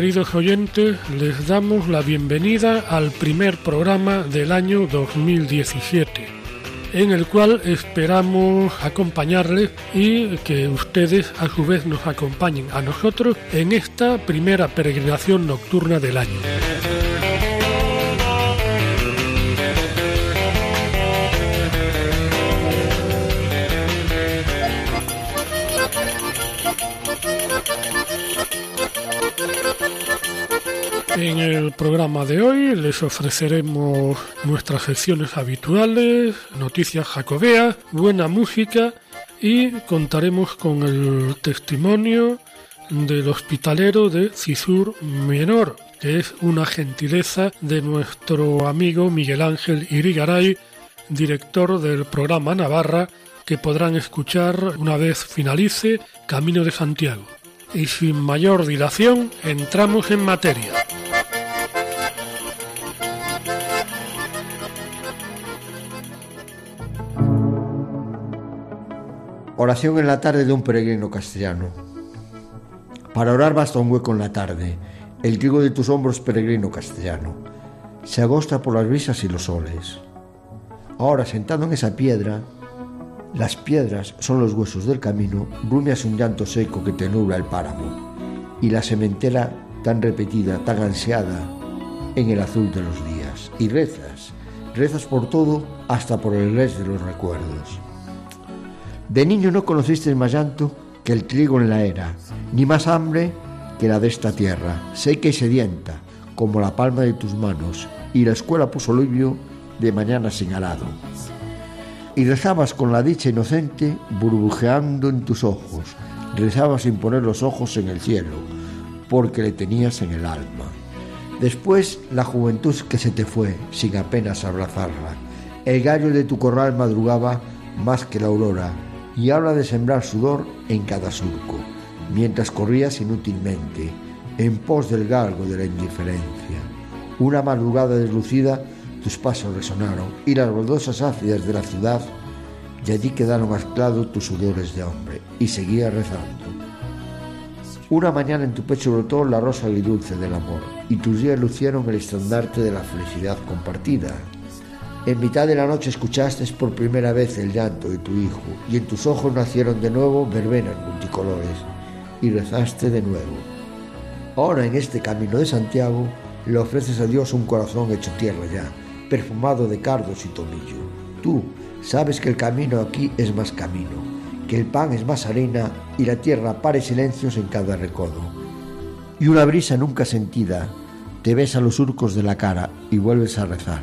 Queridos oyentes, les damos la bienvenida al primer programa del año 2017, en el cual esperamos acompañarles y que ustedes a su vez nos acompañen a nosotros en esta primera peregrinación nocturna del año. En el programa de hoy les ofreceremos nuestras secciones habituales, noticias jacobeas, buena música y contaremos con el testimonio del hospitalero de Cisur Menor, que es una gentileza de nuestro amigo Miguel Ángel Irigaray, director del programa Navarra, que podrán escuchar una vez finalice Camino de Santiago. Y sin mayor dilación, entramos en materia. Oración en la tarde de un peregrino castellano. Para orar basta un hueco en la tarde, el trigo de tus hombros peregrino castellano. Se agosta por las brisas y los soles. Ahora, sentado en esa piedra, las piedras son los huesos del camino, rumias un llanto seco que te nubla el páramo, y la sementera tan repetida, tan ansiada, en el azul de los días. Y rezas, rezas por todo, hasta por el resto de los recuerdos. De niño no conociste más llanto que el trigo en la era, ni más hambre que la de esta tierra, seca y sedienta, como la palma de tus manos, y la escuela puso libio de mañana señalado. Y rezabas con la dicha inocente burbujeando en tus ojos, rezabas sin poner los ojos en el cielo, porque le tenías en el alma. Después la juventud que se te fue, sin apenas abrazarla. El gallo de tu corral madrugaba más que la aurora, y habla de sembrar sudor en cada surco, mientras corrías inútilmente, en pos del galgo de la indiferencia. Una madrugada deslucida, tus pasos resonaron y las baldosas ácidas de la ciudad, y allí quedaron anclados tus sudores de hombre, y seguía rezando. Una mañana en tu pecho brotó la rosa y dulce del amor, y tus días lucieron el estandarte de la felicidad compartida. En mitad de la noche escuchaste por primera vez el llanto de tu hijo y en tus ojos nacieron de nuevo verbenas multicolores y rezaste de nuevo. Ahora en este camino de Santiago le ofreces a Dios un corazón hecho tierra ya, perfumado de cardos y tomillo. Tú sabes que el camino aquí es más camino, que el pan es más harina y la tierra pare silencios en cada recodo. Y una brisa nunca sentida te besa los surcos de la cara y vuelves a rezar.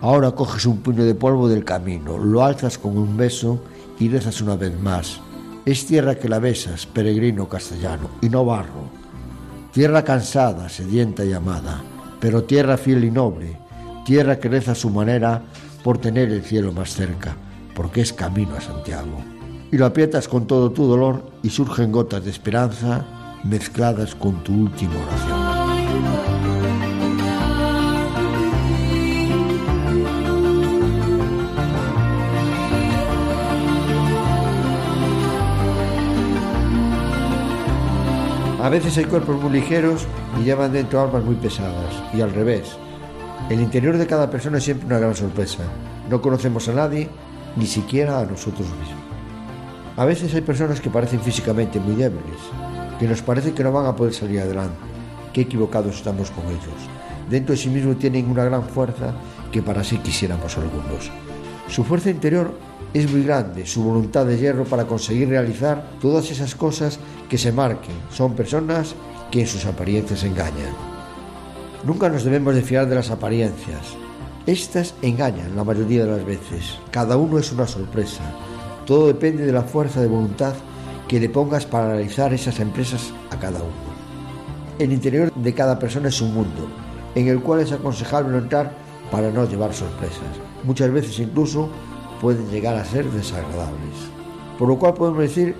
Ahora coges un puño de polvo del camino, lo alzas con un beso y rezas una vez más. Es tierra que la besas, peregrino castellano, y no barro. Tierra cansada, sedienta y amada, pero tierra fiel y noble, tierra que reza a su manera por tener el cielo más cerca, porque es camino a Santiago. Y lo aprietas con todo tu dolor y surgen gotas de esperanza mezcladas con tu última oración. A veces hay cuerpos muy ligeros y llevan dentro almas muy pesadas, y al revés. El interior de cada persona es siempre una gran sorpresa. No conocemos a nadie, ni siquiera a nosotros mismos. A veces hay personas que parecen físicamente muy débiles, que nos parece que no van a poder salir adelante. Qué equivocados estamos con ellos. Dentro de sí mismos tienen una gran fuerza que para sí quisiéramos algunos. Su fuerza interior es muy grande, su voluntad de hierro para conseguir realizar todas esas cosas que se marquen. Son personas que en sus apariencias engañan. Nunca nos debemos de fiar de las apariencias. Estas engañan la mayoría de las veces. Cada uno es una sorpresa. Todo depende de la fuerza de voluntad que le pongas para realizar esas empresas a cada uno. El interior de cada persona es un mundo en el cual es aconsejable entrar para no llevar sorpresas. Muchas veces incluso pueden llegar a ser desagradables. Por lo cual podemos decir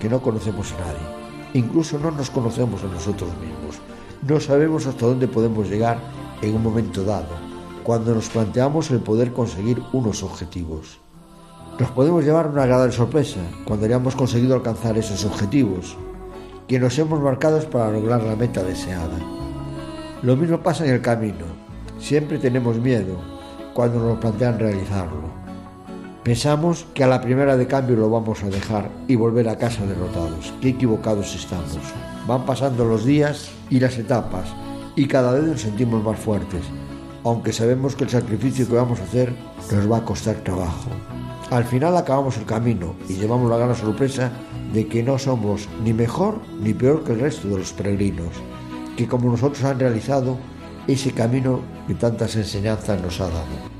que no conocemos a nadie. Incluso no nos conocemos a nosotros mismos. No sabemos hasta dónde podemos llegar en un momento dado, cuando nos planteamos el poder conseguir unos objetivos. Nos podemos llevar una agradable sorpresa cuando hayamos conseguido alcanzar esos objetivos, que nos hemos marcado para lograr la meta deseada. Lo mismo pasa en el camino. Siempre tenemos miedo cuando nos plantean realizarlo. Pensamos que a la primera de cambio lo vamos a dejar y volver a casa derrotados. Qué equivocados estamos. Van pasando los días y las etapas y cada vez nos sentimos más fuertes, aunque sabemos que el sacrificio que vamos a hacer nos va a costar trabajo. Al final acabamos el camino y llevamos la gran sorpresa de que no somos ni mejor ni peor que el resto de los peregrinos, que como nosotros han realizado ese camino que tantas enseñanzas nos ha dado.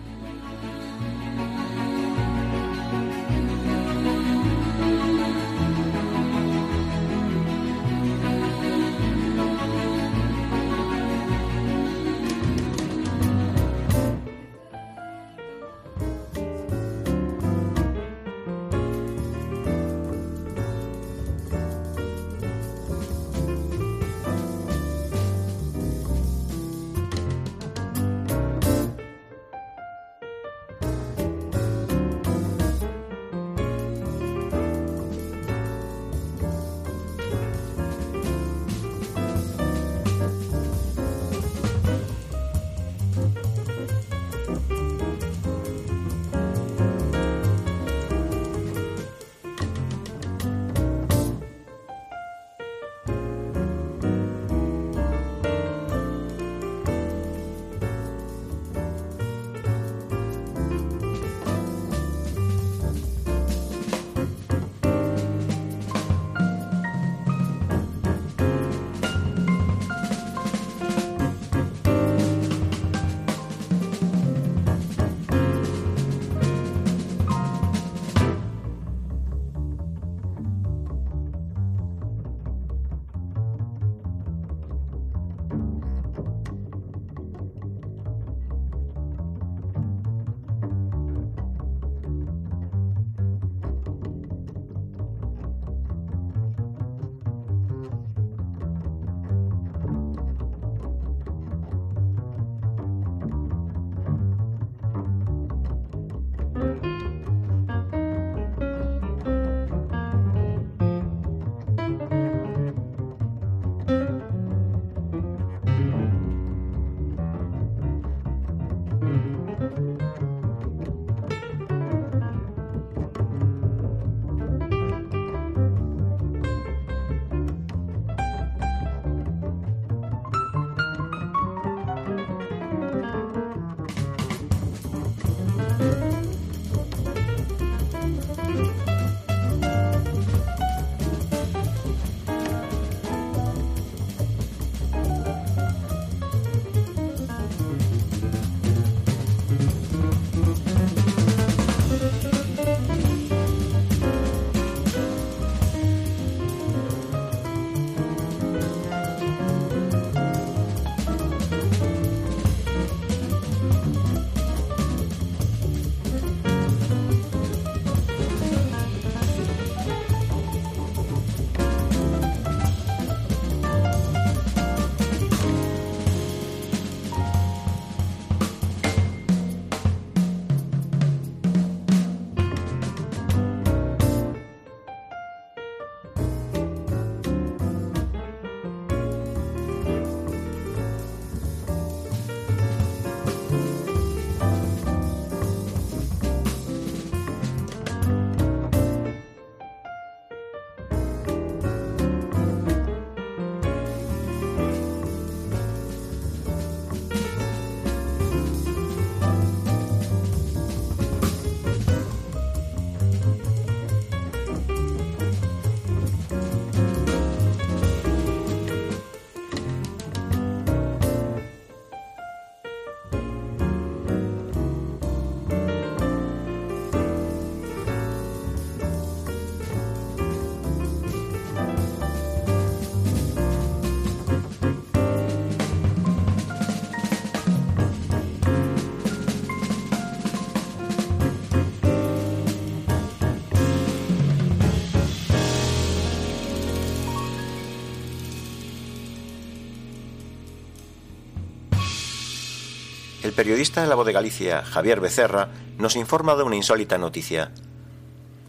Periodista de la voz de Galicia, Javier Becerra, nos informa de una insólita noticia.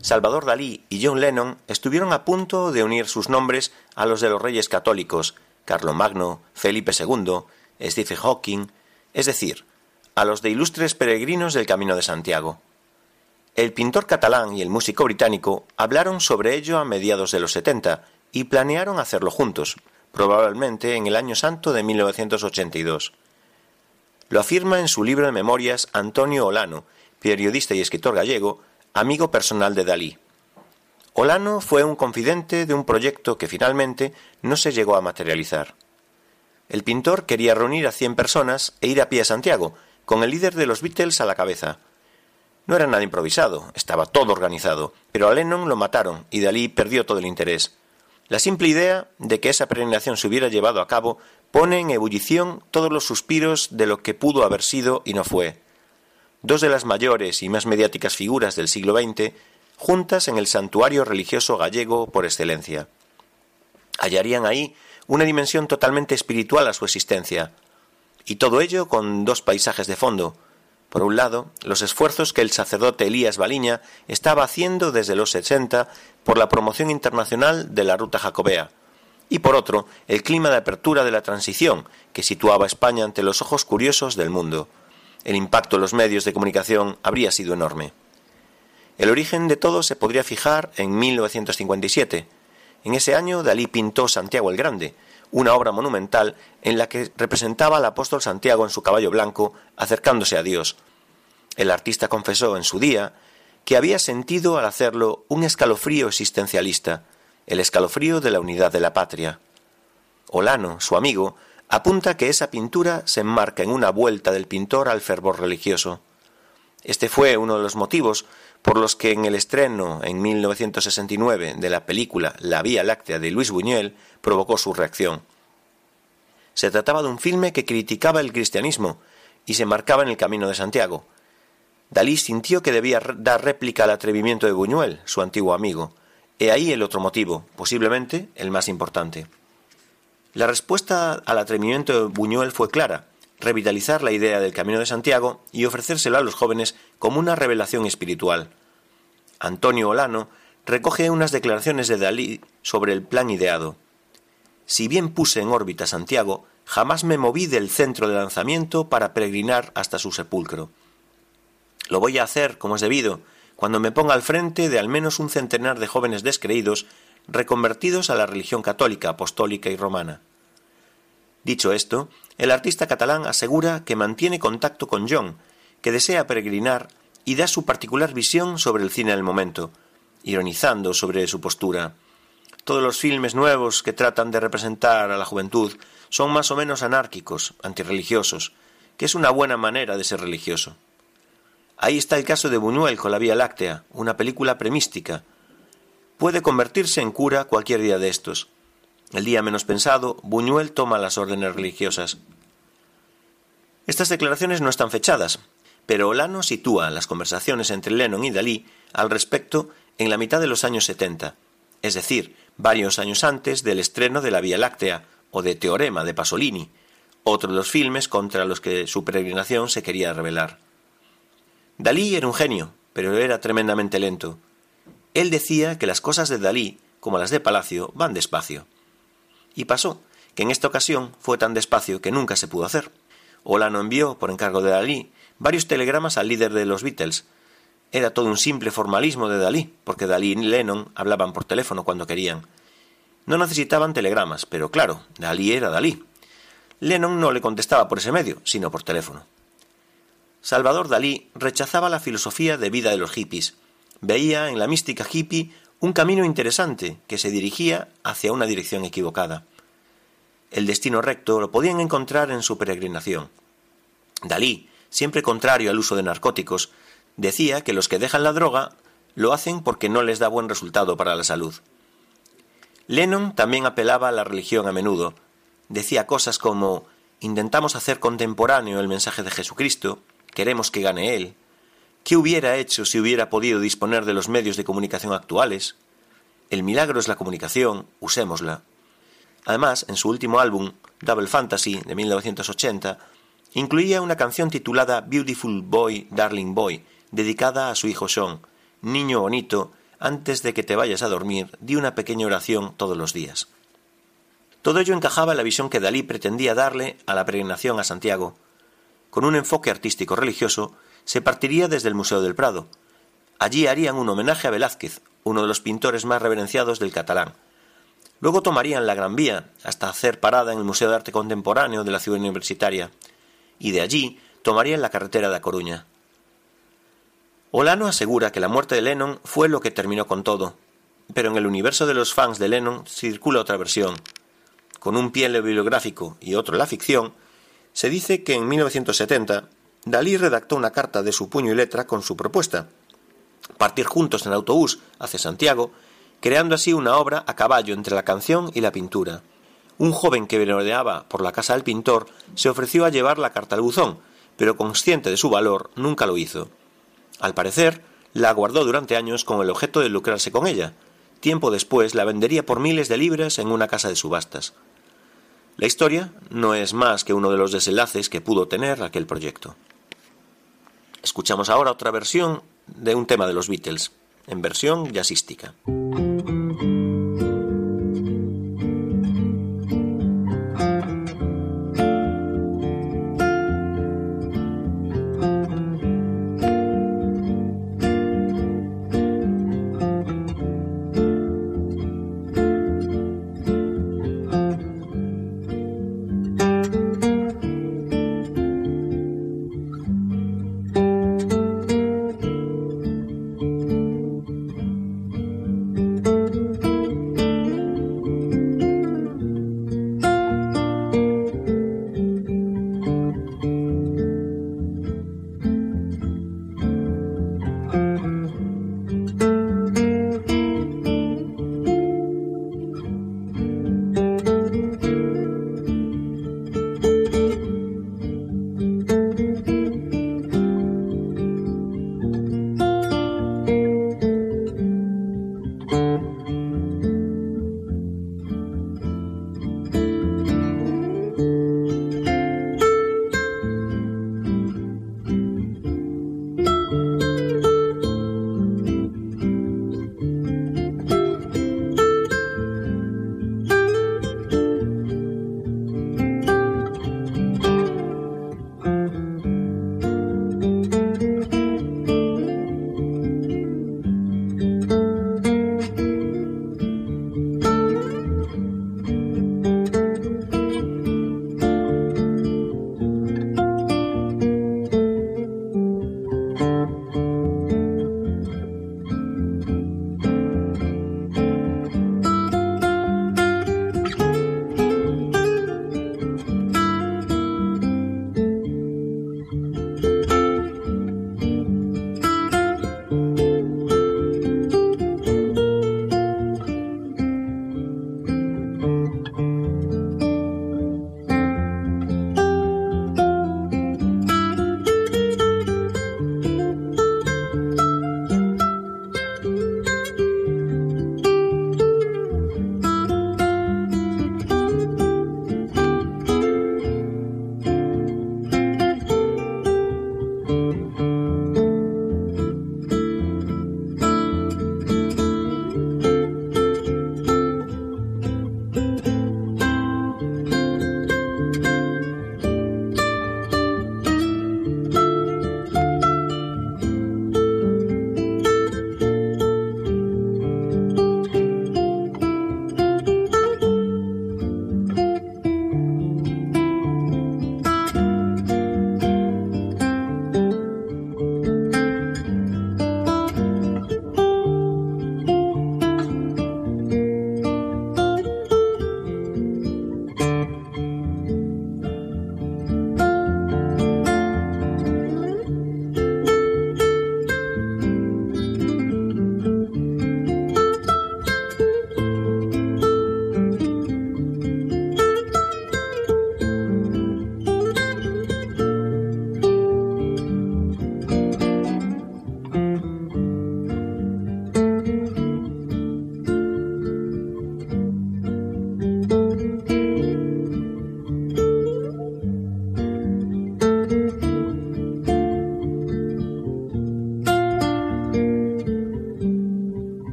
Salvador Dalí y John Lennon estuvieron a punto de unir sus nombres a los de los reyes católicos, Magno, Felipe II, Stephen Hawking, es decir, a los de ilustres peregrinos del Camino de Santiago. El pintor catalán y el músico británico hablaron sobre ello a mediados de los 70 y planearon hacerlo juntos, probablemente en el año santo de 1982. Lo afirma en su libro de memorias Antonio Olano, periodista y escritor gallego, amigo personal de Dalí. Olano fue un confidente de un proyecto que finalmente no se llegó a materializar. El pintor quería reunir a cien personas e ir a pie a Santiago, con el líder de los Beatles a la cabeza. No era nada improvisado, estaba todo organizado, pero a Lennon lo mataron y Dalí perdió todo el interés. La simple idea de que esa peregrinación se hubiera llevado a cabo pone en ebullición todos los suspiros de lo que pudo haber sido y no fue. Dos de las mayores y más mediáticas figuras del siglo XX juntas en el santuario religioso gallego por excelencia. Hallarían ahí una dimensión totalmente espiritual a su existencia, y todo ello con dos paisajes de fondo, por un lado, los esfuerzos que el sacerdote Elías Baliña estaba haciendo desde los 60 por la promoción internacional de la ruta jacobea, y por otro, el clima de apertura de la transición que situaba a España ante los ojos curiosos del mundo. El impacto en los medios de comunicación habría sido enorme. El origen de todo se podría fijar en 1957. En ese año Dalí pintó Santiago el Grande, una obra monumental en la que representaba al apóstol Santiago en su caballo blanco acercándose a Dios. El artista confesó en su día que había sentido al hacerlo un escalofrío existencialista, el escalofrío de la unidad de la patria. Olano, su amigo, apunta que esa pintura se enmarca en una vuelta del pintor al fervor religioso. Este fue uno de los motivos por los que en el estreno en 1969 de la película La Vía Láctea de Luis Buñuel provocó su reacción. Se trataba de un filme que criticaba el cristianismo y se marcaba en el camino de Santiago. Dalí sintió que debía dar réplica al atrevimiento de Buñuel, su antiguo amigo. He ahí el otro motivo, posiblemente el más importante. La respuesta al atrevimiento de Buñuel fue clara revitalizar la idea del Camino de Santiago y ofrecérselo a los jóvenes como una revelación espiritual. Antonio Olano recoge unas declaraciones de Dalí sobre el plan ideado. Si bien puse en órbita Santiago, jamás me moví del centro de lanzamiento para peregrinar hasta su sepulcro. Lo voy a hacer, como es debido, cuando me ponga al frente de al menos un centenar de jóvenes descreídos reconvertidos a la religión católica, apostólica y romana. Dicho esto, el artista catalán asegura que mantiene contacto con John, que desea peregrinar y da su particular visión sobre el cine del momento, ironizando sobre su postura. Todos los filmes nuevos que tratan de representar a la juventud son más o menos anárquicos, antirreligiosos, que es una buena manera de ser religioso. Ahí está el caso de Buñuel con la Vía Láctea, una película premistica. Puede convertirse en cura cualquier día de estos. El día menos pensado, Buñuel toma las órdenes religiosas. Estas declaraciones no están fechadas, pero Olano sitúa las conversaciones entre Lennon y Dalí al respecto en la mitad de los años 70, es decir, varios años antes del estreno de La Vía Láctea o de Teorema de Pasolini, otro de los filmes contra los que su peregrinación se quería revelar. Dalí era un genio, pero era tremendamente lento. Él decía que las cosas de Dalí, como las de Palacio, van despacio. Y pasó que en esta ocasión fue tan despacio que nunca se pudo hacer. Olano envió, por encargo de Dalí, varios telegramas al líder de los Beatles. Era todo un simple formalismo de Dalí, porque Dalí y Lennon hablaban por teléfono cuando querían. No necesitaban telegramas, pero claro, Dalí era Dalí. Lennon no le contestaba por ese medio, sino por teléfono. Salvador Dalí rechazaba la filosofía de vida de los hippies. Veía en la mística hippie un camino interesante que se dirigía hacia una dirección equivocada. El destino recto lo podían encontrar en su peregrinación. Dalí, siempre contrario al uso de narcóticos, decía que los que dejan la droga lo hacen porque no les da buen resultado para la salud. Lennon también apelaba a la religión a menudo. Decía cosas como intentamos hacer contemporáneo el mensaje de Jesucristo, queremos que gane Él, ¿Qué hubiera hecho si hubiera podido disponer de los medios de comunicación actuales? El milagro es la comunicación, usémosla. Además, en su último álbum, Double Fantasy, de 1980, incluía una canción titulada Beautiful Boy, Darling Boy, dedicada a su hijo Sean, niño bonito, antes de que te vayas a dormir, di una pequeña oración todos los días. Todo ello encajaba en la visión que Dalí pretendía darle a la peregrinación a Santiago. Con un enfoque artístico religioso, se partiría desde el Museo del Prado. Allí harían un homenaje a Velázquez, uno de los pintores más reverenciados del catalán. Luego tomarían la Gran Vía hasta hacer parada en el Museo de Arte Contemporáneo de la ciudad universitaria, y de allí tomarían la carretera de A Coruña. Olano asegura que la muerte de Lennon fue lo que terminó con todo, pero en el universo de los fans de Lennon circula otra versión. Con un pie en lo bibliográfico y otro en la ficción, se dice que en 1970 Dalí redactó una carta de su puño y letra con su propuesta, partir juntos en autobús hacia Santiago, creando así una obra a caballo entre la canción y la pintura. Un joven que verodeaba por la casa del pintor se ofreció a llevar la carta al buzón, pero consciente de su valor nunca lo hizo. Al parecer, la guardó durante años con el objeto de lucrarse con ella. Tiempo después la vendería por miles de libras en una casa de subastas. La historia no es más que uno de los desenlaces que pudo tener aquel proyecto. Escuchamos ahora otra versión de un tema de los Beatles, en versión jazzística.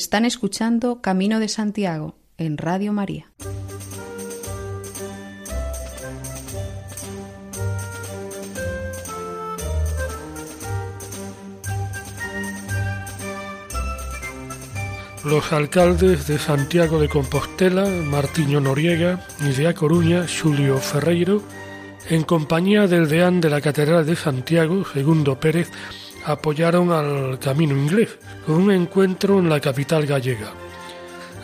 Están escuchando Camino de Santiago en Radio María. Los alcaldes de Santiago de Compostela, Martiño Noriega, y de A Coruña, Julio Ferreiro, en compañía del deán de la Catedral de Santiago, Segundo Pérez, apoyaron al Camino Inglés con un encuentro en la capital gallega.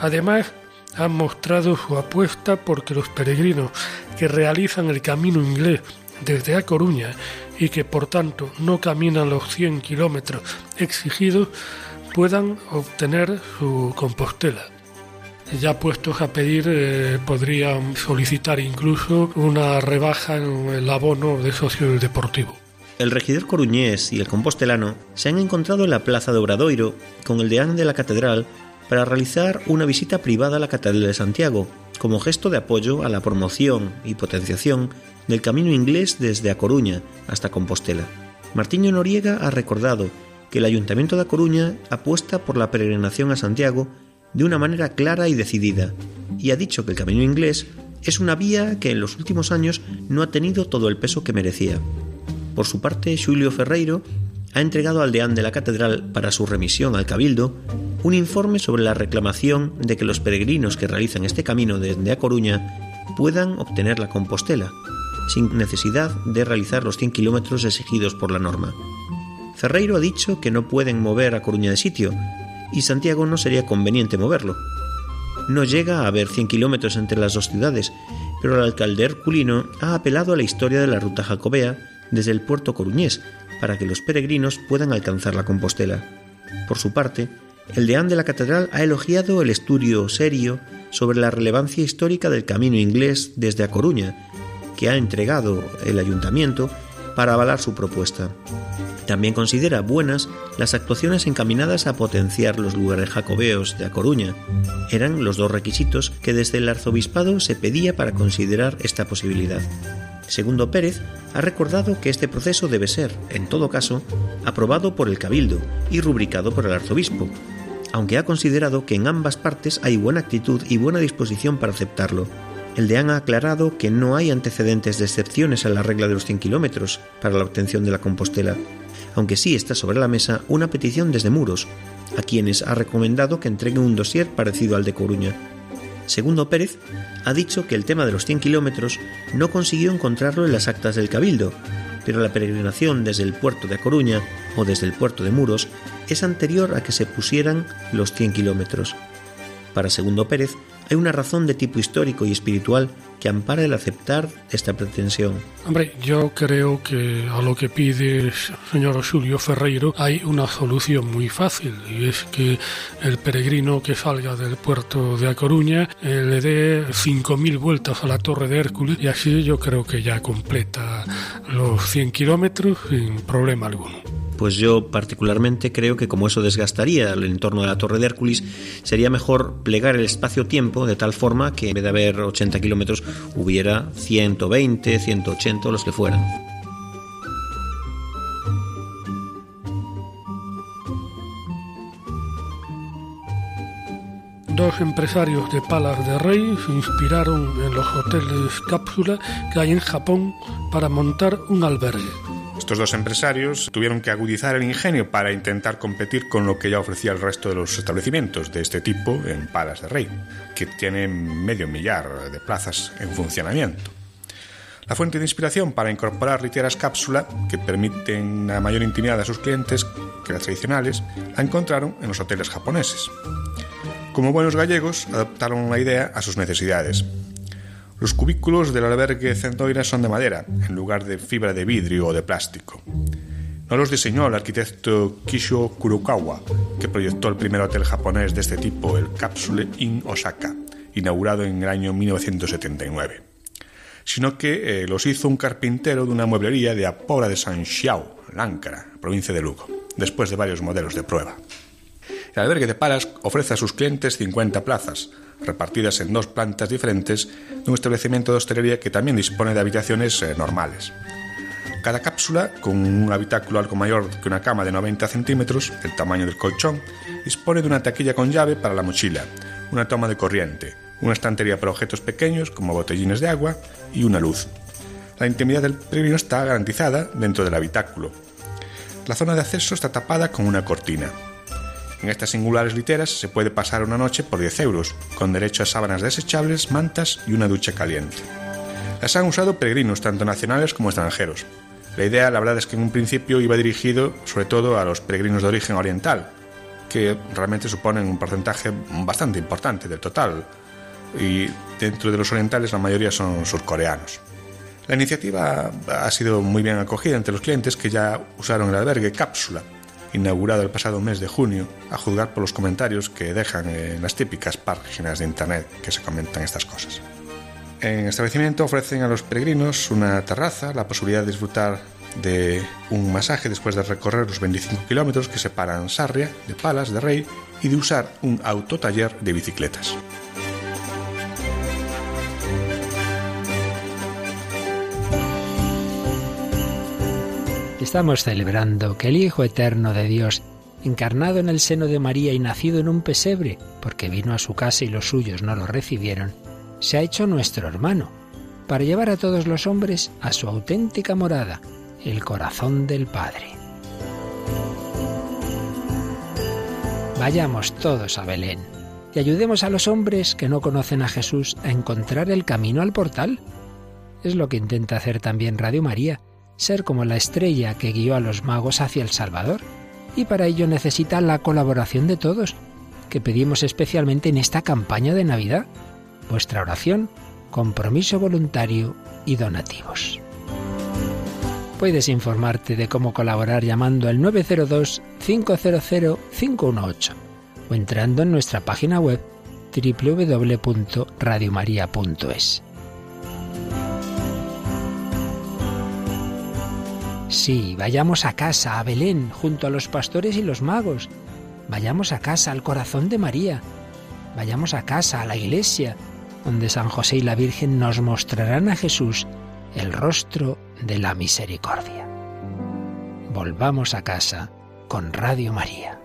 Además, han mostrado su apuesta porque los peregrinos que realizan el Camino Inglés desde A Coruña y que por tanto no caminan los 100 kilómetros exigidos puedan obtener su compostela. Ya puestos a pedir, eh, podrían solicitar incluso una rebaja en el abono de socio del deportivo. El regidor coruñés y el compostelano se han encontrado en la plaza de Obradoiro con el deán de la catedral para realizar una visita privada a la Catedral de Santiago, como gesto de apoyo a la promoción y potenciación del camino inglés desde A Coruña hasta Compostela. Martiño Noriega ha recordado que el Ayuntamiento de A Coruña apuesta por la peregrinación a Santiago de una manera clara y decidida, y ha dicho que el camino inglés es una vía que en los últimos años no ha tenido todo el peso que merecía. Por su parte, Julio Ferreiro ha entregado al deán de la catedral para su remisión al Cabildo un informe sobre la reclamación de que los peregrinos que realizan este camino desde A Coruña puedan obtener la Compostela, sin necesidad de realizar los 100 kilómetros exigidos por la norma. Ferreiro ha dicho que no pueden mover a Coruña de sitio y Santiago no sería conveniente moverlo. No llega a haber 100 kilómetros entre las dos ciudades, pero el alcalde herculino ha apelado a la historia de la ruta jacobea desde el puerto coruñés para que los peregrinos puedan alcanzar la Compostela. Por su parte, el deán de la catedral ha elogiado el estudio serio sobre la relevancia histórica del camino inglés desde A Coruña, que ha entregado el ayuntamiento para avalar su propuesta. También considera buenas las actuaciones encaminadas a potenciar los lugares jacobeos de A Coruña. Eran los dos requisitos que desde el arzobispado se pedía para considerar esta posibilidad. Segundo Pérez ha recordado que este proceso debe ser, en todo caso, aprobado por el Cabildo y rubricado por el arzobispo, aunque ha considerado que en ambas partes hay buena actitud y buena disposición para aceptarlo. El deán ha aclarado que no hay antecedentes de excepciones a la regla de los 100 kilómetros para la obtención de la Compostela, aunque sí está sobre la mesa una petición desde Muros, a quienes ha recomendado que entreguen un dossier parecido al de Coruña. Segundo Pérez, ha dicho que el tema de los 100 kilómetros no consiguió encontrarlo en las actas del Cabildo, pero la peregrinación desde el puerto de Coruña o desde el puerto de Muros es anterior a que se pusieran los 100 kilómetros. Para Segundo Pérez, hay una razón de tipo histórico y espiritual que ampara el aceptar esta pretensión. Hombre, yo creo que a lo que pide el señor Julio Ferreiro hay una solución muy fácil y es que el peregrino que salga del puerto de A Coruña eh, le dé 5.000 vueltas a la torre de Hércules y así yo creo que ya completa los 100 kilómetros sin problema alguno pues yo particularmente creo que como eso desgastaría el entorno de la Torre de Hércules, sería mejor plegar el espacio-tiempo de tal forma que en vez de haber 80 kilómetros hubiera 120, 180 los que fueran. Dos empresarios de Palas de Rey se inspiraron en los hoteles cápsula que hay en Japón para montar un albergue. Estos dos empresarios tuvieron que agudizar el ingenio para intentar competir con lo que ya ofrecía el resto de los establecimientos de este tipo en Palas de Rey, que tienen medio millar de plazas en funcionamiento. La fuente de inspiración para incorporar literas cápsula que permiten una mayor intimidad a sus clientes que las tradicionales la encontraron en los hoteles japoneses. Como buenos gallegos, adaptaron la idea a sus necesidades los cubículos del albergue Centoira son de madera, en lugar de fibra de vidrio o de plástico. No los diseñó el arquitecto Kisho Kurokawa, que proyectó el primer hotel japonés de este tipo, el Capsule Inn Osaka, inaugurado en el año 1979, sino que eh, los hizo un carpintero de una mueblería de Apora de San Xiao, Láncara, provincia de Lugo, después de varios modelos de prueba. El albergue de Paras ofrece a sus clientes 50 plazas, repartidas en dos plantas diferentes de un establecimiento de hostelería que también dispone de habitaciones eh, normales. Cada cápsula, con un habitáculo algo mayor que una cama de 90 centímetros, el tamaño del colchón, dispone de una taquilla con llave para la mochila, una toma de corriente, una estantería para objetos pequeños como botellines de agua y una luz. La intimidad del peregrino está garantizada dentro del habitáculo. La zona de acceso está tapada con una cortina. En estas singulares literas se puede pasar una noche por 10 euros, con derecho a sábanas desechables, mantas y una ducha caliente. Las han usado peregrinos tanto nacionales como extranjeros. La idea, la verdad, es que en un principio iba dirigido sobre todo a los peregrinos de origen oriental, que realmente suponen un porcentaje bastante importante del total, y dentro de los orientales la mayoría son surcoreanos. La iniciativa ha sido muy bien acogida entre los clientes que ya usaron el albergue Cápsula, inaugurado el pasado mes de junio, a juzgar por los comentarios que dejan en las típicas páginas de internet que se comentan estas cosas. En el establecimiento ofrecen a los peregrinos una terraza, la posibilidad de disfrutar de un masaje después de recorrer los 25 kilómetros que separan Sarria de Palas de Rey y de usar un autotaller de bicicletas. Estamos celebrando que el Hijo Eterno de Dios, encarnado en el seno de María y nacido en un pesebre, porque vino a su casa y los suyos no lo recibieron, se ha hecho nuestro hermano, para llevar a todos los hombres a su auténtica morada, el corazón del Padre. Vayamos todos a Belén y ayudemos a los hombres que no conocen a Jesús a encontrar el camino al portal. Es lo que intenta hacer también Radio María, ser como la estrella que guió a los magos hacia el Salvador. Y para ello necesita la colaboración de todos, que pedimos especialmente en esta campaña de Navidad. Vuestra oración, compromiso voluntario y donativos. Puedes informarte de cómo colaborar llamando al 902-500-518 o entrando en nuestra página web www.radiomaria.es. Sí, vayamos a casa, a Belén, junto a los pastores y los magos. Vayamos a casa, al corazón de María. Vayamos a casa, a la iglesia, donde San José y la Virgen nos mostrarán a Jesús, el rostro de la misericordia. Volvamos a casa con Radio María.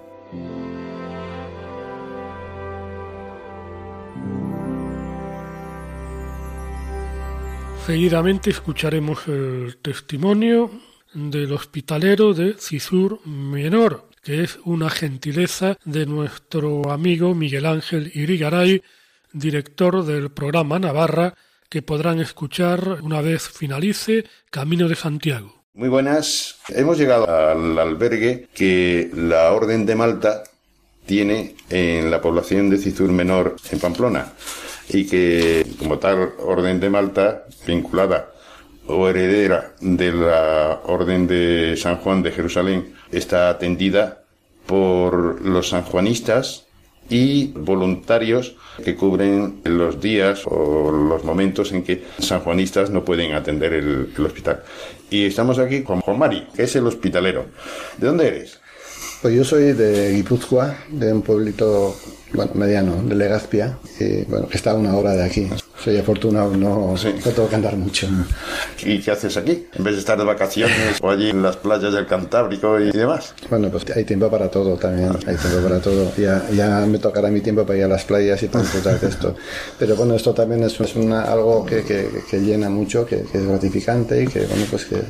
Seguidamente escucharemos el testimonio del hospitalero de Cisur Menor, que es una gentileza de nuestro amigo Miguel Ángel Irigaray, director del programa Navarra, que podrán escuchar una vez finalice Camino de Santiago. Muy buenas. Hemos llegado al albergue que la Orden de Malta tiene en la población de Cisur Menor, en Pamplona, y que como tal Orden de Malta, vinculada o heredera de la Orden de San Juan de Jerusalén, está atendida por los sanjuanistas y voluntarios que cubren los días o los momentos en que sanjuanistas no pueden atender el, hospital. Y estamos aquí con Juan Mari, que es el hospitalero. ¿De dónde eres? Pues yo soy de Guipúzcoa, de un pueblito bueno, mediano, de Legazpia, y, bueno, que está a una hora de aquí soy afortunado, no, tengo que andar mucho. ¿Y qué haces aquí? En vez de estar de vacaciones o allí en las playas del Cantábrico y demás. Bueno, pues hay tiempo para todo también, hay tiempo para todo. Ya, ya me tocará mi tiempo para ir a las playas y para disfrutar de esto. Pero bueno, esto también es, una, algo que, que, llena mucho, que, es gratificante y que, bueno, pues que,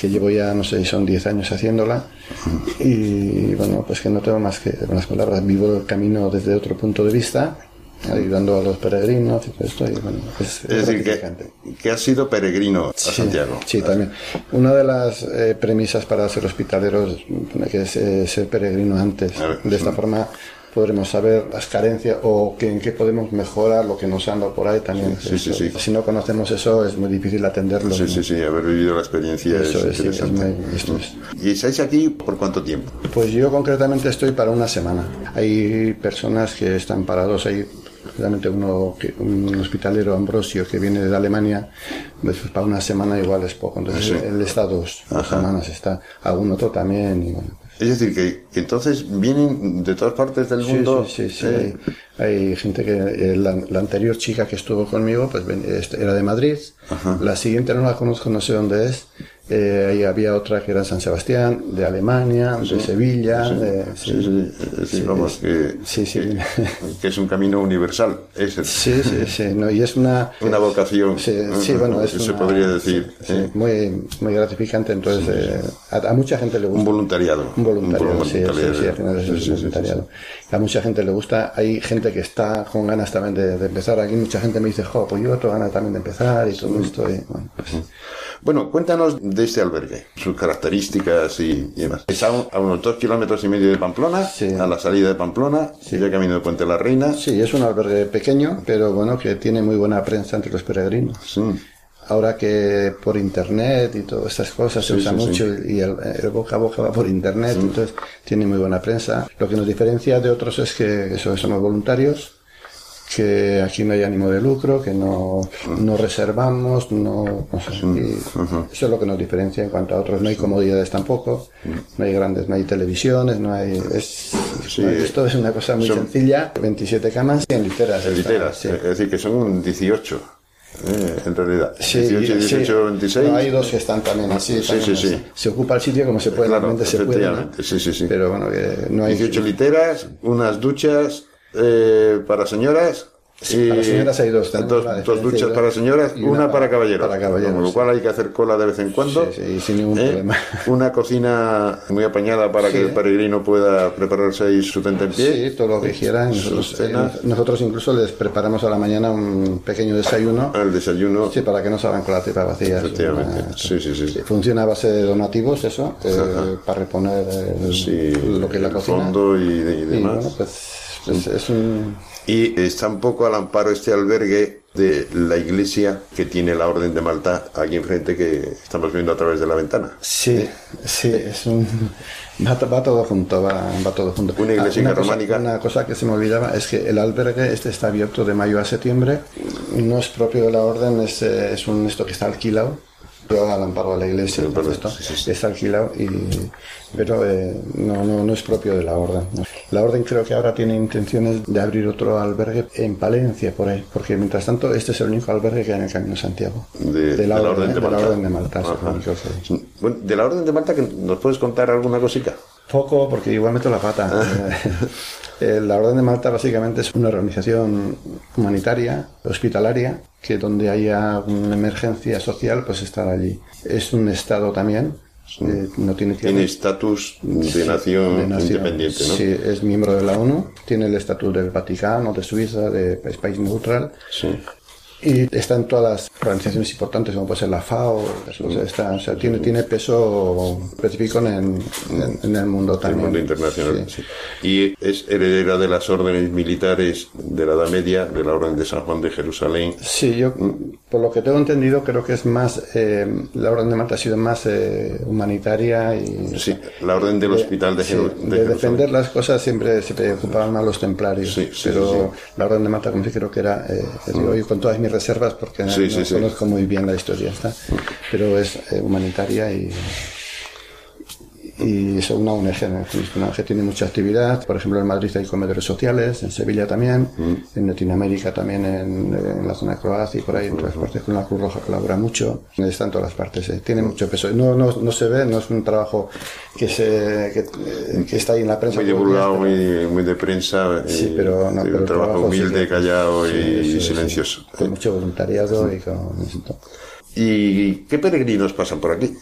que llevo ya, no sé, son 10 años haciéndola. Y bueno, pues que no tengo más que unas palabras. Vivo el camino desde otro punto de vista ayudando a los peregrinos y todo esto. Y bueno, es, es, decir, que, has sido peregrino a Santiago. Sí, también. Una de las eh, premisas para ser hospitaleros que es eh, ser peregrino antes. de esta forma podremos saber las carencias o que, en qué podemos mejorar lo que nos anda por ahí también. Sí, sí, sí. Si no conocemos eso es muy difícil atenderlo. Sí, sí, sí, haber vivido la experiencia eso es, interesante. ¿Y estáis aquí por cuánto tiempo? Pues yo concretamente estoy para una semana. Hay personas que están parados ahí realmente uno que, un hospitalero Ambrosio que viene de Alemania, pues para una semana igual es poco. Entonces él está dos, semanas, está algún otro también. Y bueno, es decir, que, entonces vienen de todas partes del mundo. Sí, sí, sí. Eh. Hay, gente que. Eh, la, anterior chica que estuvo conmigo, pues era de Madrid. La siguiente no la conozco, no sé dónde es. Eh, ahí había otra que era San Sebastián, de Alemania, de Sevilla. Sí, de- sí, sí, sí, sí, vamos, que, sí, sí. que, que es un camino universal. Es el- Sí, sí, sí, no, y es una... una vocación. Sí, sí, bueno, es se una- podría decir. sí, ¿eh? muy, muy gratificante, entonces eh, a, a mucha gente le gusta. Un voluntariado. Un voluntariado, sí, sí, voluntariado. sí, al final es Sí, un sí, sí, sí, voluntariado. A mucha gente le gusta, hay gente que está con ganas también de, de empezar, aquí mucha gente me dice, jo, pues yo tengo ganas también de empezar y todo esto, y bueno, pues... Bueno, cuéntanos de este albergue, sus características y, y demás. Está a, un- a unos dos kilómetros y medio de Pamplona, Sí. a la salida de Pamplona, ya camino de Puente la Reina. Sí, es un albergue pequeño, pero bueno, que tiene muy buena prensa entre los peregrinos. Sí. Ahora que por internet y todas estas cosas se Sí, usa sí, sí. mucho y el, el boca a boca va por internet, entonces tiene muy buena prensa. Lo que nos diferencia de otros es que eso, somos voluntarios, que aquí no hay ánimo de lucro, que no, no reservamos, no, no sé, y eso es lo que nos diferencia en cuanto a otros. No hay comodidades tampoco, no hay grandes, no hay televisiones, no hay, es, Sí. no hay- esto es una cosa muy sencilla, 27 camas y en literas. En literas, Sí. es decir, que son 18, eh, en realidad. Sí, 18, sí. 18, 26. No, hay dos que están también así. Sí, también sí, así. sí. Se ocupa el sitio como se puede, Claro, realmente se puede. ¿no? sí, sí, sí. Pero bueno, que no hay. 18 literas, unas duchas eh, para señoras. y para señoras hay dos, Dos, dos duchas y para señoras, y una, una para caballeros. para caballeros, Con lo sí. cual hay que hacer cola de vez en cuando. Sí, sí, sin ningún ¿eh? problema. Una cocina muy apañada para que Sí. el peregrino pueda prepararse ahí su tenta en pie. Sí, todo lo que quieran. Nosotros, eh, nosotros incluso les preparamos a la mañana un pequeño desayuno. El desayuno. Sí, para que no salgan con la tripa vacía. Efectivamente. Una- Sí, sí, sí. Sí, Funciona a base de donativos, eso, eh, para reponer eh, Sí, lo que es la el cocina. fondo y, y Y demás. bueno, pues, es un. Y está un poco al amparo este albergue de la iglesia que tiene la Orden de Malta aquí enfrente que estamos viendo a través de la ventana. Sí, sí, es un... Va, va todo junto, va, va todo junto. Una iglesia Ah, cosa, románica. Una cosa que se me olvidaba es que el albergue este está abierto de mayo a septiembre. No es propio de la orden, es, eh, es un esto que está alquilado. Pero al amparo de la iglesia, Sí, esto, sí, sí, sí. está alquilado, y, pero eh, no, no, no es propio de la orden. ¿no? La orden creo que ahora tiene intenciones de abrir otro albergue en Palencia, por ahí, porque mientras tanto este es el único albergue que hay en el Camino de Santiago. De, la, de orden, ¿eh? de la Malta. orden de Malta. es el Ajá. único que- Bueno, de la Orden de Malta, que ¿nos puedes contar alguna cosita? Poco, porque igual meto la pata. Eh, la Orden de Malta básicamente es una organización humanitaria, hospitalaria, que donde haya una emergencia social, pues estar allí. Es un Estado también, eh, no tiene. Tiene estatus de nación de nación. independiente, ¿no? Sí, es miembro de la ONU, tiene el estatus del Vaticano, de Suiza, de es país neutral. Sí. Y está en todas las organizaciones importantes, como puede ser la FAO, está- o sea, tiene, tiene peso específico en, en- en el mundo El también. mundo internacional. Sí. sí. Y es heredera de las órdenes militares de la Edad Media, de la Orden de San Juan de Jerusalén. Sí, yo, por lo que tengo entendido, creo que es más, eh, la Orden de Malta ha sido más eh, humanitaria y... Sí, la Orden del Hospital de, sí, de de Jerusalén. defender las cosas siempre se preocupaban más los templarios, Sí, sí, pero la Orden de Malta, como sí creo que era, eh, digo, yo con todas mis reservas, porque Sí, no sí, sí. conozco muy bien la historia, está, pero es eh, humanitaria y y es una ONG, una ONG tiene mucha actividad, por ejemplo en Madrid hay comedores sociales, en Sevilla también, en Latinoamérica también, en, en la zona de Croacia y por ahí, en todas partes, con la Cruz Roja colabora mucho, está en todas las partes, eh, tiene mucho peso. No, no, no se ve, no es un trabajo que, se, que, eh, que está ahí en la prensa. Muy divulgado, muy, muy de prensa. Sí, y pero no, pero un trabajo trabajo sí humilde, que- callado y, sí, y sí, sí, silencioso. con mucho voluntariado y con. ¿Y qué peregrinos pasan por aquí?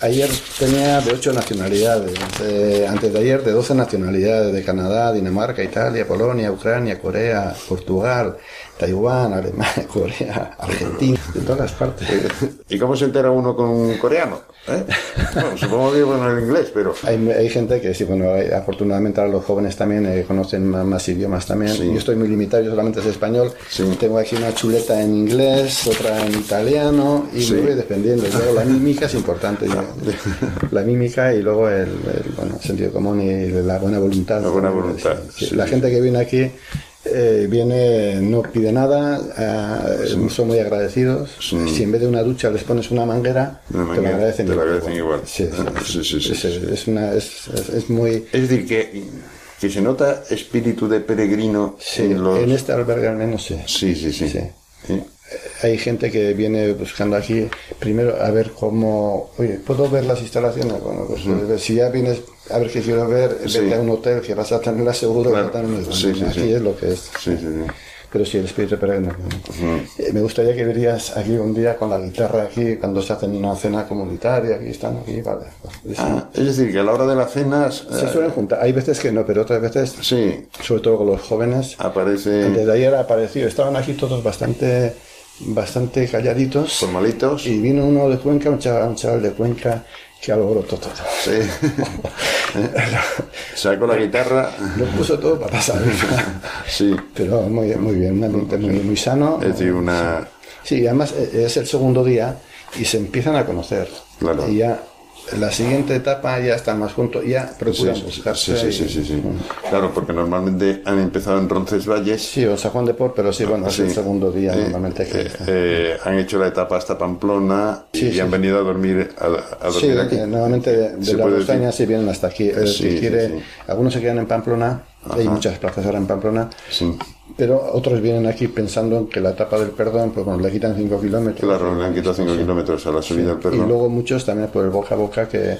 Ayer tenía de ocho nacionalidades, eh, antes de ayer de 12 nacionalidades, de Canadá, Dinamarca, Italia, Polonia, Ucrania, Corea, Portugal, Taiwán, Alemania, Corea, Argentina, de todas las partes. ¿Y cómo se entera uno con un coreano? ¿Eh? Bueno, supongo que bueno el inglés, pero... Hay, hay gente que sí, bueno, hay- afortunadamente ahora los jóvenes también eh, conocen más, más idiomas también. Sí. Yo estoy muy limitado, yo solamente sé español. Sí. Tengo aquí una chuleta en inglés, otra en italiano y Sí. me voy defendiendo. Y luego la mímica es importante. la mímica y luego el, el, bueno, sentido común y la buena voluntad. La buena voluntad, la gente que viene aquí eh, viene, no pide nada, eh, son muy agradecidos. Sí. Si en vez de una ducha les pones una manguera, Una te lo agradecen te lo igual. agradecen igual. Ah, es, muy... Es decir, que, que se nota espíritu de peregrino Sí, en los... en este albergue al menos sí. Sí, sí. Sí. hay gente que viene buscando aquí primero a ver cómo, oye, ¿puedo ver las instalaciones? Bueno, pues eh, si ya vienes a ver qué quiero ver, vete a un hotel que vas a tener seguro Claro. también Sí, sí, aquí sí. es lo que es. Sí, sí, sí. Pero sí, el espíritu peregrino. Eh, me gustaría que verías aquí un día con la guitarra aquí, cuando se hacen una cena comunitaria, aquí están, aquí, vale. Es- Ah, es decir, que a la hora de las cenas... se eh, suelen juntar. Hay veces que no, pero otras veces, Sí, sobre todo con los jóvenes, aparece antes de ayer ha aparecido. Estaban aquí todos bastante, bastante calladitos. formalitos. Y vino uno de Cuenca, un chaval, un chaval de Cuenca, que alborotó todo. Sí. Sacó la guitarra. Lo puso todo para pasar. Sí. Pero muy, muy bien, un ambiente muy, muy sano. Es decir, una... Sí, además eh, es el segundo día y se empiezan a conocer. Claro. Y ya la siguiente etapa ya están más juntos, ya Sí, procuran sí, buscarse. sí, sí, y- sí, sí. Claro, porque normalmente han empezado en Roncesvalles. Sí, o San Juan de Por, pero sí, bueno, es el Sí. segundo día Eh, normalmente que... eh, eh, han hecho la etapa hasta Pamplona y, Sí, sí, han sí. venido a dormir a, a Sí, dormir aquí. eh, normalmente de, de Se la puede montaña decir. sí vienen hasta aquí. Sí, que sí, quiere, sí. Algunos se quedan en Pamplona, hay Ajá. muchas plazas ahora en Pamplona, Sí. pero otros vienen aquí pensando que la etapa del perdón, pues bueno, le quitan 5 kilómetros. Claro, le han quitado 5 kilómetros a la subida del Y perdón. luego muchos también por el boca a boca que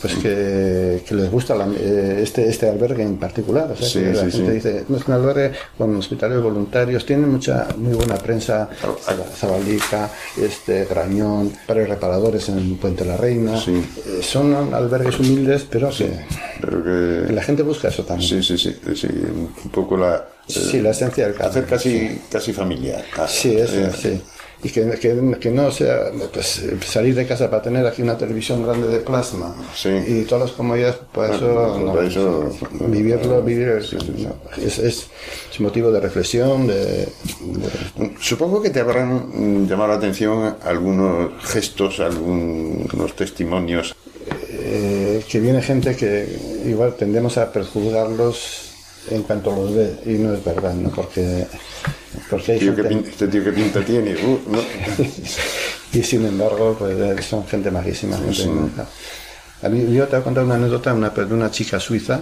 pues que, que les gusta la- eh, este este albergue en particular. O sea, Sí, que la sí, gente sí. dice, no es un albergue con hospitales voluntarios, tienen mucha, muy buena prensa, Zaba- Zabalica, este, Grañón, para reparadores en Puente la Reina. Sí. Eh, son albergues humildes, pero que, Pero que que... la gente busca eso también. Sí, sí, sí, sí, un poco la... Sí, la esencia del. Hacer casi, casi familiar. Sí, eso, eh, sí. Y que, que, que no sea pues, salir de casa para tener aquí una televisión grande de plasma Sí. y todas las comodidades, para eso, Bueno, no, para eso- vivirlo, vivir Sí, sí, es, es, es motivo de reflexión, de, de- Supongo que te habrán llamado la atención algunos gestos, algunos testimonios. eh, que viene gente que igual tendemos a perjuzgarlos en cuanto los ve y no es verdad, ¿no? Porque, porque Tío, ¿qué gente... este tío que pinta tiene. Uh, no. Y sin embargo, pues eh, son gente majísima. gente maja. A mí, yo te voy a contar una anécdota una, de una chica suiza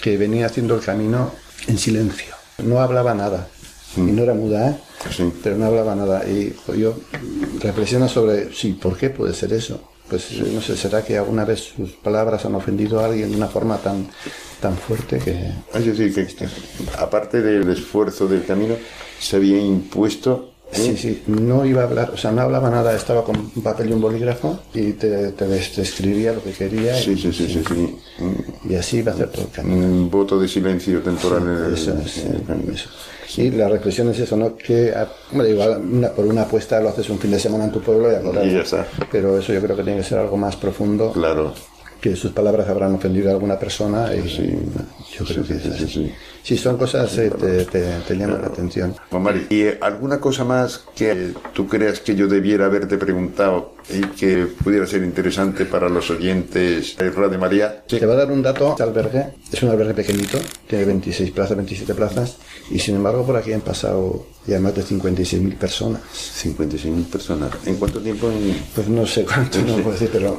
que venía haciendo el camino en silencio. No hablaba nada. Y no era muda, ¿eh? Sí. Pero no hablaba nada. Y pues, yo reflexiono sobre, sí, ¿por qué puede ser eso? Pues no sé, ¿será que alguna vez sus palabras han ofendido a alguien de una forma tan, tan fuerte que... Es decir, que, que aparte del esfuerzo del camino, se había impuesto. ¿eh? Sí, sí, no iba a hablar, o sea, no hablaba nada, estaba con un papel y un bolígrafo y te, te describía lo que quería. y- Sí, sí, sí, sí. sí. Y así iba a hacer todo el camino. Un voto de silencio temporal en el, Eso el eso. Y la reflexión es eso, ¿no? Que, ah, hombre, igual una- por una apuesta lo haces un fin de semana en tu pueblo y acordás. Y ya está. Pero eso yo creo que tiene que ser algo más profundo, Claro. Que sus palabras habrán ofendido a alguna persona y Sí. yo creo Sí, que sí, sí. Si son cosas que te, te, te llaman la atención. Juan Mari, ¿y eh, alguna cosa más que tú creas que yo debiera haberte preguntado y que pudiera ser interesante para los oyentes de Radio María? Sí. Te va a dar un dato, este albergue es un albergue pequeñito, tiene 26 plazas, 27 plazas, y sin embargo por aquí han pasado ya más de 56.000 personas. 56.000 personas. ¿En cuánto tiempo? En- Pues no sé cuánto, no puedo decir, pero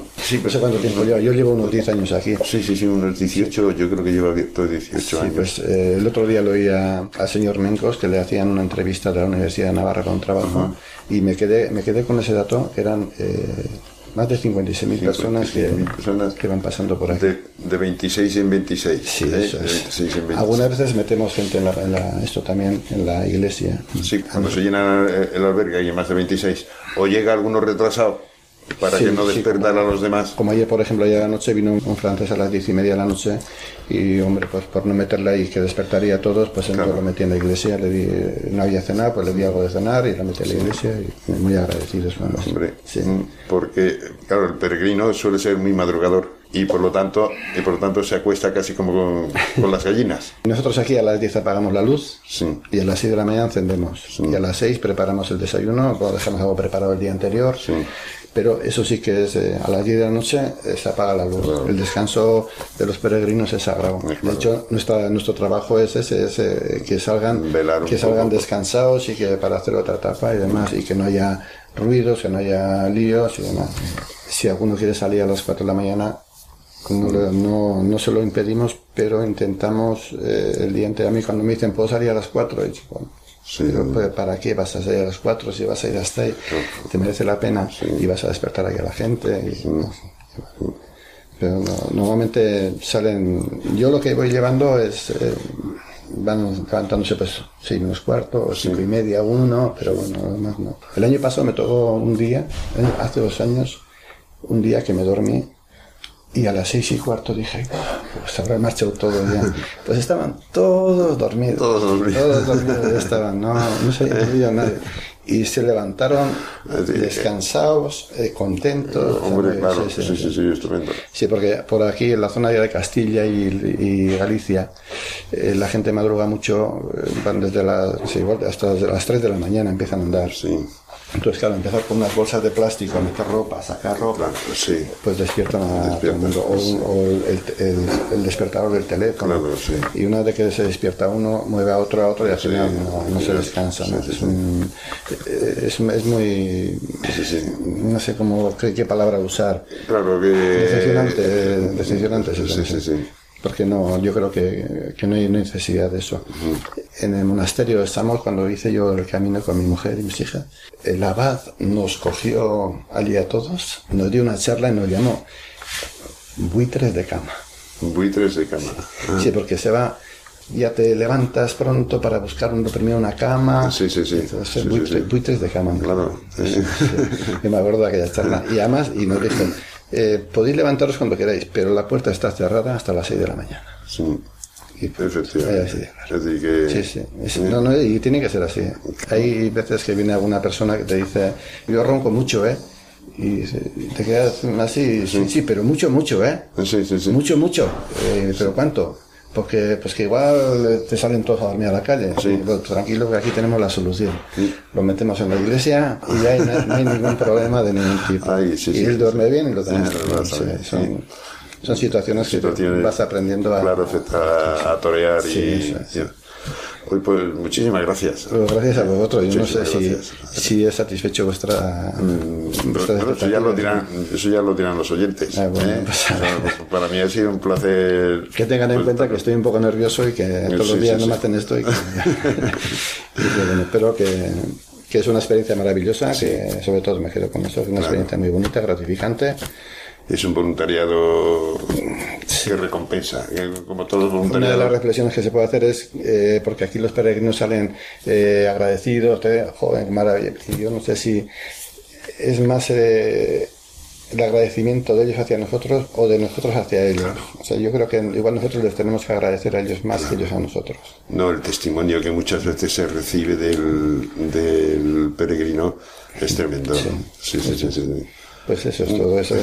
no sé cuánto tiempo lleva. Yo llevo unos 10 años aquí. Sí, sí, sí, unos 18, yo creo que lleva abierto 18 Sí, años. pues eh, el otro día lo oí a- al señor Mencos que le hacían una entrevista de la Universidad de Navarra para un trabajo y me quedé, me quedé con ese dato, que eran eh, más de 56.000 personas que, 56.000 personas que van pasando por aquí. de, de 26 en 26. Sí, ¿eh? eso De es. 26 en 26. Algunas veces metemos gente en, la, en la- esto también, en la iglesia. Sí, cuando se llena el albergue hay más de 26. O llega alguno retrasado para Sí, que no sí, despertar a los demás. Como ayer, por ejemplo, ayer anoche vino un, francés a las diez y media de la noche y, hombre, pues por no meterle ahí que despertaría a todos, pues él Claro. lo metí en la iglesia, le di, no había cenado, pues le di algo de cenar y lo metí en la iglesia y muy agradecido. vamos. Hombre, Sí. mm, porque claro, el peregrino suele ser muy madrugador y por lo tanto, y por lo tanto se acuesta casi como con, con las gallinas. Nosotros aquí a las 10 apagamos la luz Sí. y a las 6 de la mañana encendemos. Y a las 6 preparamos el desayuno, o dejamos algo preparado el día anterior. Sí. Pero eso sí que es eh, a las 10 de la noche eh, se apaga la luz. Claro. El descanso de los peregrinos es sagrado. De hecho, nuestra, nuestro trabajo es ese, es, eh, que salgan, que salgan poco. descansados y que para hacer otra etapa y demás, y que no haya ruidos, que no haya líos y demás. Si alguno quiere salir a las 4 de la mañana, no, no, no se lo impedimos, pero intentamos eh, el día entero. A mí cuando me dicen, ¿puedo salir a las 4? He dicho, bueno, Pero, pues, ¿para qué vas a salir a las 4 si vas a ir hasta ahí? Te merece la pena y vas a despertar ahí a la gente. Pero normalmente salen. Yo lo que voy llevando es. Eh, van levantándose pues 6 menos cuarto, o 5 y media, uno, pero bueno, más no. El año pasado me tocó un día, hace dos años, un día que me dormí y a las seis y cuarto dije, pues habrá marchado todo ya. Pues estaban todos dormidos. Todos dormidos. Todos dormidos estaban, no, no se había nadie. Y se levantaron descansados, eh, contentos. Hombre, claro, sí, sí, sí, estupendo. Sí, porque por aquí, en la zona de Castilla y, Galicia, eh, la gente madruga mucho, eh, van desde las, hasta las 3 de la mañana empiezan a andar. Sí. Entonces, claro, empezar con unas bolsas de plástico meter ropa, sacar ropa, sí. pues despiertan a todo el mundo. O, el, despertador del teléfono. Claro, sí. Y una vez que se despierta uno, mueve a otro a otro y al final no, se descansa. ¿no? Es, un, es, es, muy. No sé cómo, qué, qué palabra usar. Claro que. Decepcionante, decepcionante. Sí, sí, sí porque no, yo creo que, que no hay necesidad de eso. En el monasterio estamos cuando hice yo el camino con mi mujer y mis hijas. El abad nos cogió allí a todos, nos dio una charla y nos llamó buitres de cama. Buitres de cama. Sí, porque se va, ya te levantas pronto para buscar un, primero una cama. Sí, sí, sí. buitres, de cama. Claro. me acuerdo de aquella charla. Y además, y nos dijo, eh, podéis levantaros cuando queráis, pero la puerta está cerrada hasta las 6 de la mañana. Sí. Y, Efectivamente. Sí, sí. no, no, y tiene que ser así. Hay veces que viene alguna persona que te dice, yo ronco mucho, ¿eh? Y te quedas así, sí, sí, pero mucho, mucho, ¿eh? Sí, sí, sí. Mucho, mucho. Eh, ¿Pero cuánto? Porque pues que igual te salen todos a dormir a la calle. Sí. tranquilo que aquí tenemos la solución. Lo metemos en la iglesia y ya no hay, ningún problema de ningún tipo. y él duerme bien y lo tenemos. son, son, situaciones, que vas aprendiendo a... Claro, a, a torear y... Pues muchísimas gracias. Pues gracias a vosotros. Yo no sé si, si es satisfecho vuestra. Mm, eso, ya lo dirán, eso ya lo dirán los oyentes. Ah, ¿eh? pues, pues, para mí ha sido un placer. Que tengan en cuenta que estoy un poco nervioso y que todos los días no me hacen esto. Y que, espero que, que, es una experiencia maravillosa, que sobre todo me quedo con esto. Es una experiencia muy bonita, gratificante es un voluntariado recompensa, como todo voluntariado. Una de las reflexiones que se puede hacer es, eh, porque aquí los peregrinos salen eh, agradecidos, joven, maravilla, yo no sé si es más eh, el agradecimiento de ellos hacia nosotros o de nosotros hacia ellos. O sea, yo creo que igual nosotros les tenemos que agradecer a ellos más que ellos a nosotros. No, el testimonio que muchas veces se recibe del, del peregrino es tremendo. sí, sí. sí. sí. Pues eso es todo. Eso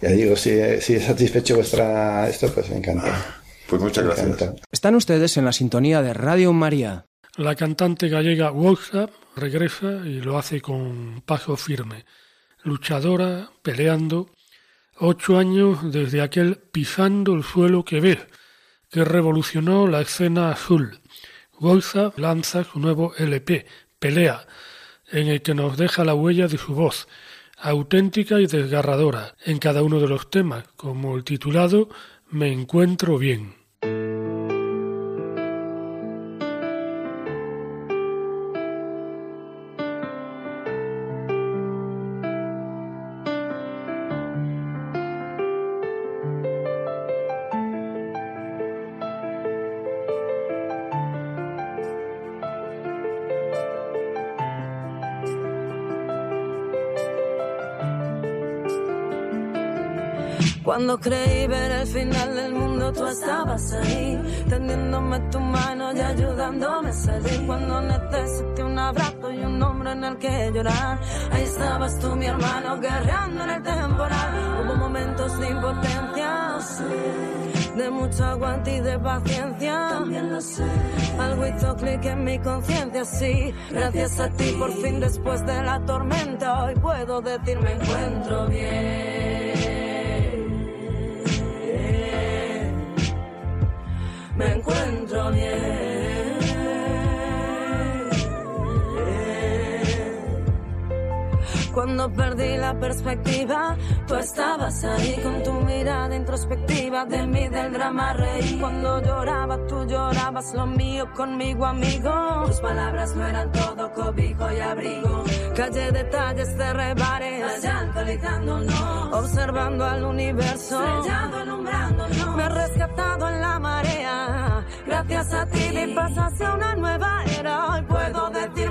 Ya digo, si, si es satisfecho vuestra esto, pues me encanta. Pues muchas gracias. Están ustedes en la sintonía de Radio María. La cantante gallega Wolfgang regresa y lo hace con paso firme. Luchadora, peleando. Ocho años desde aquel pisando el suelo que ve, que revolucionó la escena azul. Wolfgang lanza su nuevo LP, Pelea, en el que nos deja la huella de su voz, auténtica y desgarradora en cada uno de los temas, como el titulado Me encuentro bien. Cuando creí ver el final del mundo, tú estabas ahí, tendiéndome tu mano y ayudándome a salir. Cuando necesité un abrazo y un hombre en el que llorar, ahí estabas tú, mi hermano, guerreando en el temporal. Hubo momentos de impotencia, de mucho aguante y de paciencia. También lo sé. Algo hizo clic en mi conciencia, sí. Gracias a ti, por fin, después de la tormenta, hoy puedo decir me encuentro bien. Me encuentro bien. Cuando perdí la perspectiva, tú estabas ahí con tu mirada introspectiva de mí del drama reí. Cuando lloraba, tú llorabas lo mío conmigo, amigo. Tus palabras no eran todo cobijo y abrigo. Calle detalles de rebares, no. observando al universo, no. Me ha Gracias a ti paso hacia una nueva era. Hoy puedo decir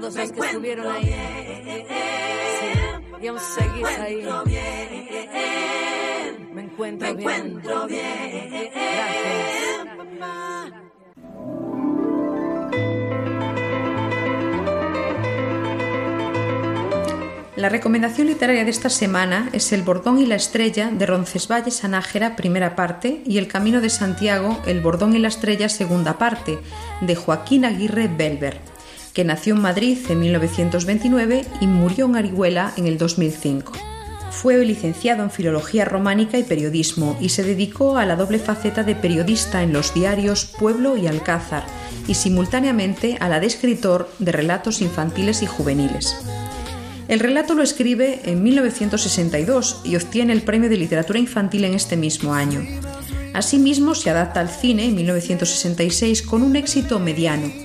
todos los que estuvieron ahí. Sí, y aún seguís ahí. Me encuentro bien. Gracias. La recomendación literaria de esta semana es El Bordón y la Estrella de Roncesvalles Anájera, primera parte, y El Camino de Santiago, El Bordón y la Estrella, segunda parte, de Joaquín Aguirre Belver, que nació en Madrid en 1929 y murió en Arihuela en el 2005. Fue licenciado en Filología Románica y Periodismo y se dedicó a la doble faceta de periodista en los diarios Pueblo y Alcázar y simultáneamente a la de escritor de relatos infantiles y juveniles. El relato lo escribe en 1962 y obtiene el Premio de Literatura Infantil en este mismo año. Asimismo, se adapta al cine en 1966 con un éxito mediano.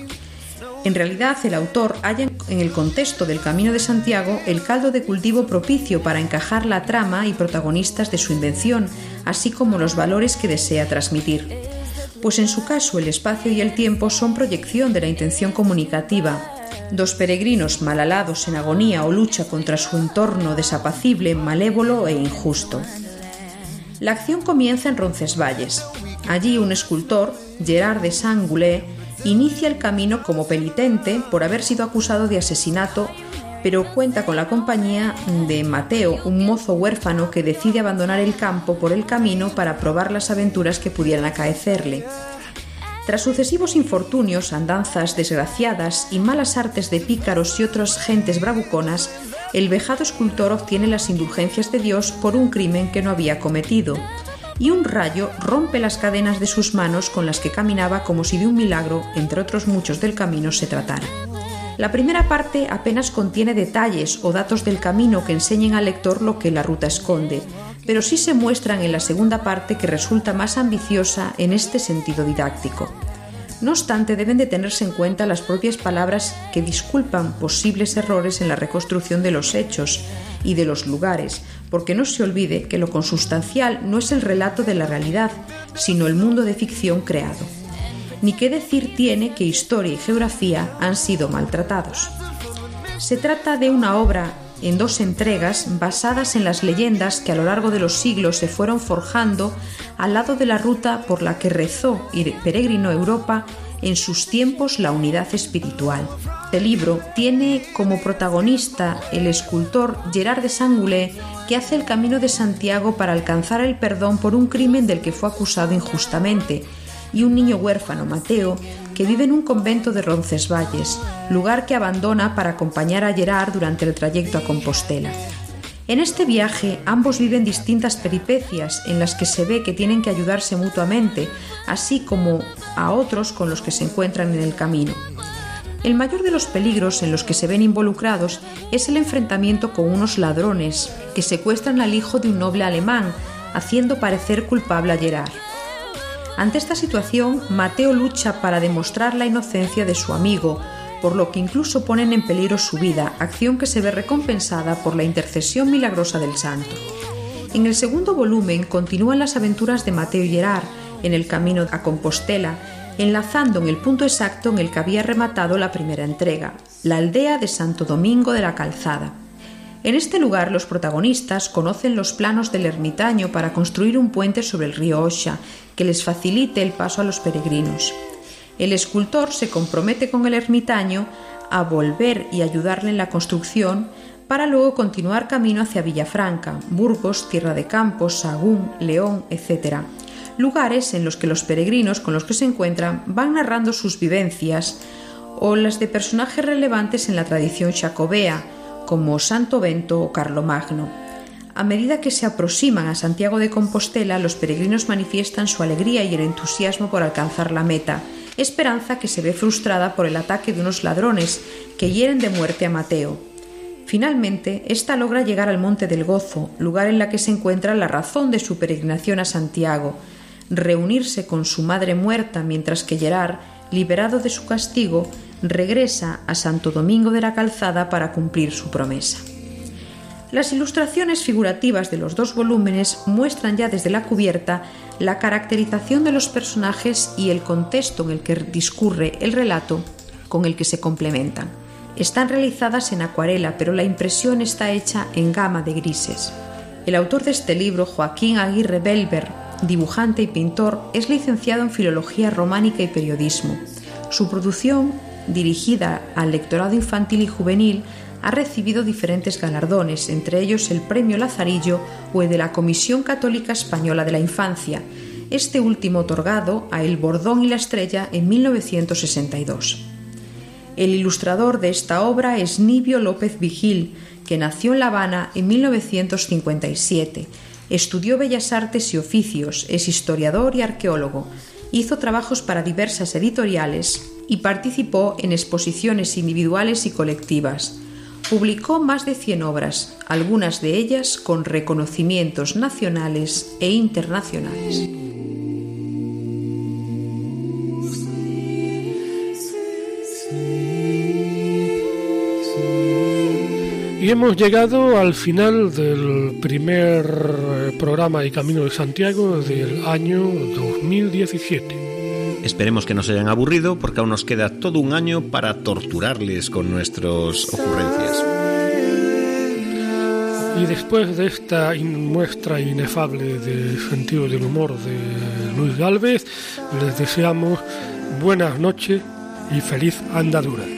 En realidad, el autor halla en el contexto del Camino de Santiago el caldo de cultivo propicio para encajar la trama y protagonistas de su invención, así como los valores que desea transmitir. Pues en su caso el espacio y el tiempo son proyección de la intención comunicativa, dos peregrinos malalados en agonía o lucha contra su entorno desapacible, malévolo e injusto. La acción comienza en Roncesvalles. Allí un escultor, Gerard de Saint-Goulet, inicia el camino como penitente por haber sido acusado de asesinato, pero cuenta con la compañía de Mateo, un mozo huérfano que decide abandonar el campo por el camino para probar las aventuras que pudieran acaecerle. Tras sucesivos infortunios, andanzas desgraciadas y malas artes de pícaros y otras gentes bravuconas, el vejado escultor obtiene las indulgencias de Dios por un crimen que no había cometido, y un rayo rompe las cadenas de sus manos con las que caminaba como si de un milagro, entre otros muchos del camino, se tratara. La primera parte apenas contiene detalles o datos del camino que enseñen al lector lo que la ruta esconde, pero sí se muestran en la segunda parte que resulta más ambiciosa en este sentido didáctico. No obstante, deben de tenerse en cuenta las propias palabras que disculpan posibles errores en la reconstrucción de los hechos y de los lugares, porque no se olvide que lo consustancial no es el relato de la realidad, sino el mundo de ficción creado. Ni qué decir tiene que historia y geografía han sido maltratados. Se trata de una obra en dos entregas basadas en las leyendas que a lo largo de los siglos se fueron forjando al lado de la ruta por la que rezó y peregrinó Europa en sus tiempos la unidad espiritual. este libro tiene como protagonista el escultor Gerard de Sangulé, que hace el camino de Santiago para alcanzar el perdón por un crimen del que fue acusado injustamente, y un niño huérfano, Mateo, que vive en un convento de Roncesvalles, lugar que abandona para acompañar a Gerard durante el trayecto a Compostela. En este viaje ambos viven distintas peripecias en las que se ve que tienen que ayudarse mutuamente, así como a otros con los que se encuentran en el camino. El mayor de los peligros en los que se ven involucrados es el enfrentamiento con unos ladrones que secuestran al hijo de un noble alemán, haciendo parecer culpable a Gerard. Ante esta situación, Mateo lucha para demostrar la inocencia de su amigo, por lo que incluso ponen en peligro su vida, acción que se ve recompensada por la intercesión milagrosa del santo. En el segundo volumen continúan las aventuras de Mateo y Gerard en el camino a Compostela, enlazando en el punto exacto en el que había rematado la primera entrega, la aldea de Santo Domingo de la Calzada. En este lugar los protagonistas conocen los planos del ermitaño para construir un puente sobre el río Osha que les facilite el paso a los peregrinos. El escultor se compromete con el ermitaño a volver y ayudarle en la construcción para luego continuar camino hacia Villafranca, Burgos, Tierra de Campos, Sagún, León, etc lugares en los que los peregrinos con los que se encuentran van narrando sus vivencias o las de personajes relevantes en la tradición jacobea, como Santo Bento o Carlomagno. A medida que se aproximan a Santiago de Compostela, los peregrinos manifiestan su alegría y el entusiasmo por alcanzar la meta, esperanza que se ve frustrada por el ataque de unos ladrones que hieren de muerte a Mateo. Finalmente, ésta logra llegar al Monte del Gozo, lugar en la que se encuentra la razón de su peregrinación a Santiago, reunirse con su madre muerta mientras que Gerard, liberado de su castigo, regresa a Santo Domingo de la Calzada para cumplir su promesa. Las ilustraciones figurativas de los dos volúmenes muestran ya desde la cubierta la caracterización de los personajes y el contexto en el que discurre el relato con el que se complementan. Están realizadas en acuarela, pero la impresión está hecha en gama de grises. El autor de este libro, Joaquín Aguirre Belver, dibujante y pintor, es licenciado en Filología Románica y Periodismo. Su producción, dirigida al lectorado infantil y juvenil, ha recibido diferentes galardones, entre ellos el Premio Lazarillo o el de la Comisión Católica Española de la Infancia, este último otorgado a El Bordón y la Estrella en 1962. El ilustrador de esta obra es Nibio López Vigil, que nació en La Habana en 1957 Estudió Bellas Artes y Oficios, es historiador y arqueólogo. Hizo trabajos para diversas editoriales y participó en exposiciones individuales y colectivas. Publicó más de 100 obras, algunas de ellas con reconocimientos nacionales e internacionales. Y hemos llegado al final del primer eh, programa de Camino de Santiago del año 2017. Esperemos que no se hayan aburrido porque aún nos queda todo un año para torturarles con nuestras ocurrencias. Y después de esta muestra inefable de sentido del humor de Luis Galvez, les deseamos buenas noches y feliz andadura.